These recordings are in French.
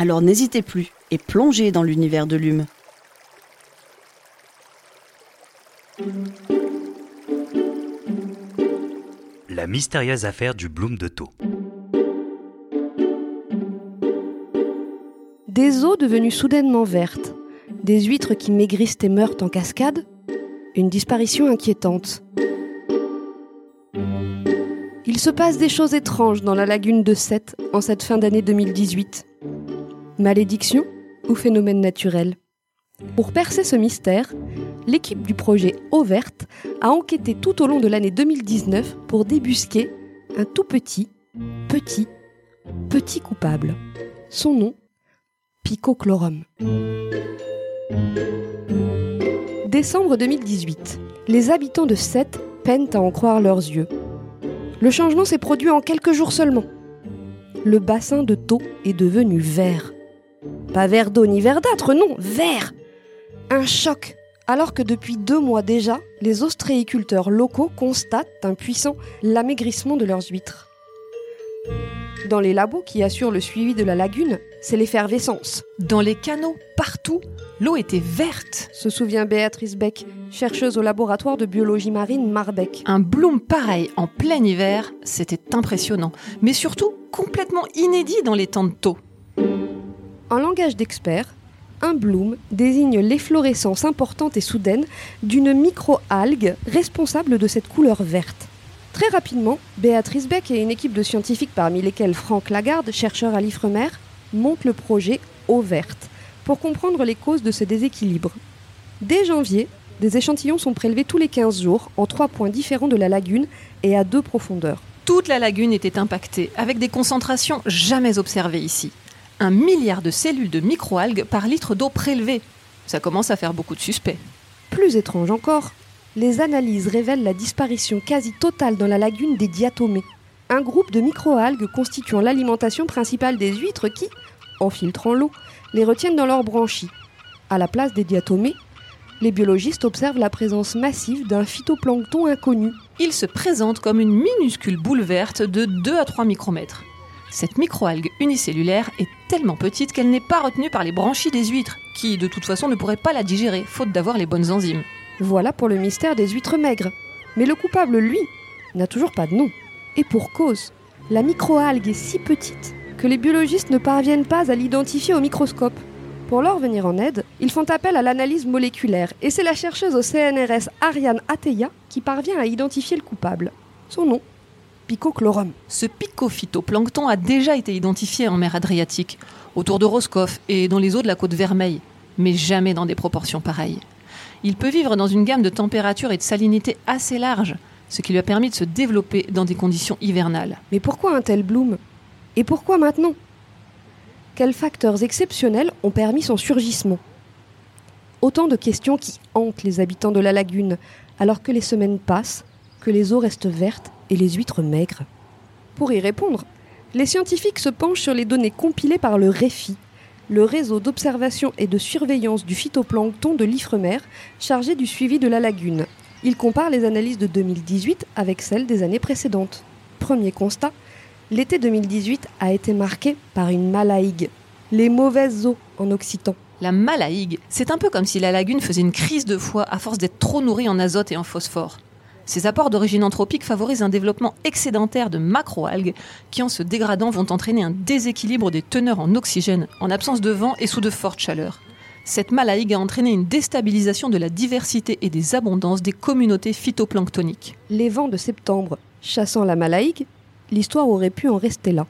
Alors n'hésitez plus et plongez dans l'univers de l'hume. La mystérieuse affaire du Bloom de Taux. Des eaux devenues soudainement vertes, des huîtres qui maigrissent et meurent en cascade, une disparition inquiétante. Il se passe des choses étranges dans la lagune de Sète en cette fin d'année 2018. Malédiction ou phénomène naturel Pour percer ce mystère, l'équipe du projet Eau Verte a enquêté tout au long de l'année 2019 pour débusquer un tout petit, petit, petit coupable. Son nom Picochlorum. Décembre 2018. Les habitants de Sète peinent à en croire leurs yeux. Le changement s'est produit en quelques jours seulement. Le bassin de Thau est devenu vert. Pas vert d'eau ni verdâtre, non, vert Un choc alors que depuis deux mois déjà, les ostréiculteurs locaux constatent un puissant l'amaigrissement de leurs huîtres. Dans les labos qui assurent le suivi de la lagune, c'est l'effervescence. Dans les canaux, partout, l'eau était verte. Se souvient Béatrice Beck, chercheuse au laboratoire de biologie marine Marbeck. Un bloom pareil en plein hiver, c'était impressionnant, mais surtout complètement inédit dans les temps de taux. En langage d'expert, un bloom désigne l'efflorescence importante et soudaine d'une micro-algue responsable de cette couleur verte. Très rapidement, Béatrice Beck et une équipe de scientifiques parmi lesquels Franck Lagarde, chercheur à l'Ifremer, montent le projet Eau verte pour comprendre les causes de ce déséquilibre. Dès janvier, des échantillons sont prélevés tous les 15 jours en trois points différents de la lagune et à deux profondeurs. Toute la lagune était impactée, avec des concentrations jamais observées ici. Un milliard de cellules de microalgues par litre d'eau prélevée. Ça commence à faire beaucoup de suspects. Plus étrange encore, les analyses révèlent la disparition quasi totale dans la lagune des diatomées, un groupe de microalgues constituant l'alimentation principale des huîtres qui, en filtrant l'eau, les retiennent dans leurs branchies. À la place des diatomées, les biologistes observent la présence massive d'un phytoplancton inconnu. Il se présente comme une minuscule boule verte de 2 à 3 micromètres. Cette microalgue unicellulaire est tellement petite qu'elle n'est pas retenue par les branchies des huîtres, qui de toute façon ne pourraient pas la digérer, faute d'avoir les bonnes enzymes. Voilà pour le mystère des huîtres maigres. Mais le coupable, lui, n'a toujours pas de nom. Et pour cause, la microalgue est si petite que les biologistes ne parviennent pas à l'identifier au microscope. Pour leur venir en aide, ils font appel à l'analyse moléculaire, et c'est la chercheuse au CNRS Ariane Ateya qui parvient à identifier le coupable. Son nom Picochlorum. Ce picophytoplancton a déjà été identifié en mer Adriatique, autour de Roscoff et dans les eaux de la côte Vermeille, mais jamais dans des proportions pareilles. Il peut vivre dans une gamme de température et de salinité assez large, ce qui lui a permis de se développer dans des conditions hivernales. Mais pourquoi un tel bloom? Et pourquoi maintenant? Quels facteurs exceptionnels ont permis son surgissement? Autant de questions qui hantent les habitants de la lagune, alors que les semaines passent, que les eaux restent vertes et les huîtres maigres. Pour y répondre, les scientifiques se penchent sur les données compilées par le REFI, le réseau d'observation et de surveillance du phytoplancton de l'Ifremer, chargé du suivi de la lagune. Ils comparent les analyses de 2018 avec celles des années précédentes. Premier constat, l'été 2018 a été marqué par une malaïgue, les mauvaises eaux en occitan. La malaïgue, c'est un peu comme si la lagune faisait une crise de foie à force d'être trop nourrie en azote et en phosphore. Ces apports d'origine anthropique favorisent un développement excédentaire de macroalgues qui, en se dégradant, vont entraîner un déséquilibre des teneurs en oxygène, en absence de vent et sous de fortes chaleurs. Cette malaïgue a entraîné une déstabilisation de la diversité et des abondances des communautés phytoplanctoniques. Les vents de septembre chassant la malaïgue, l'histoire aurait pu en rester là.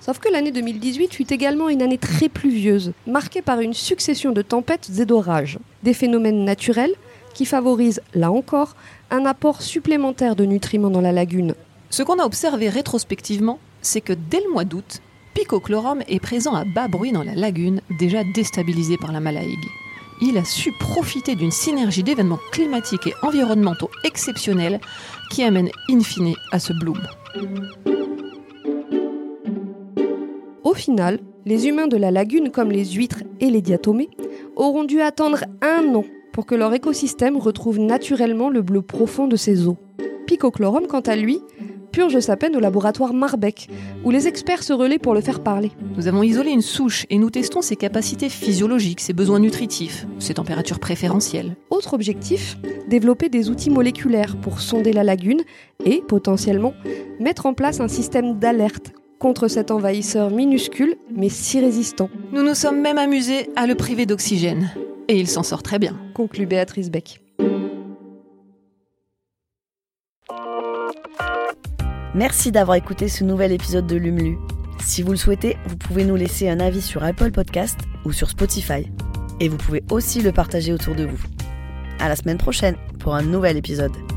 Sauf que l'année 2018 fut également une année très pluvieuse, marquée par une succession de tempêtes et d'orages, des phénomènes naturels qui favorisent, là encore, un apport supplémentaire de nutriments dans la lagune. Ce qu'on a observé rétrospectivement, c'est que dès le mois d'août, picochlorome est présent à bas bruit dans la lagune, déjà déstabilisée par la malaïgue. Il a su profiter d'une synergie d'événements climatiques et environnementaux exceptionnels qui amènent in fine à ce bloom. Au final, les humains de la lagune, comme les huîtres et les diatomées, auront dû attendre un an pour que leur écosystème retrouve naturellement le bleu profond de ses eaux. Picochlorome, quant à lui, purge sa peine au laboratoire Marbeck, où les experts se relaient pour le faire parler. Nous avons isolé une souche et nous testons ses capacités physiologiques, ses besoins nutritifs, ses températures préférentielles. Autre objectif, développer des outils moléculaires pour sonder la lagune et, potentiellement, mettre en place un système d'alerte contre cet envahisseur minuscule mais si résistant. Nous nous sommes même amusés à le priver d'oxygène. Et il s'en sort très bien. Conclut Béatrice Beck. Merci d'avoir écouté ce nouvel épisode de Lumlu. Si vous le souhaitez, vous pouvez nous laisser un avis sur Apple Podcast ou sur Spotify. Et vous pouvez aussi le partager autour de vous. À la semaine prochaine pour un nouvel épisode.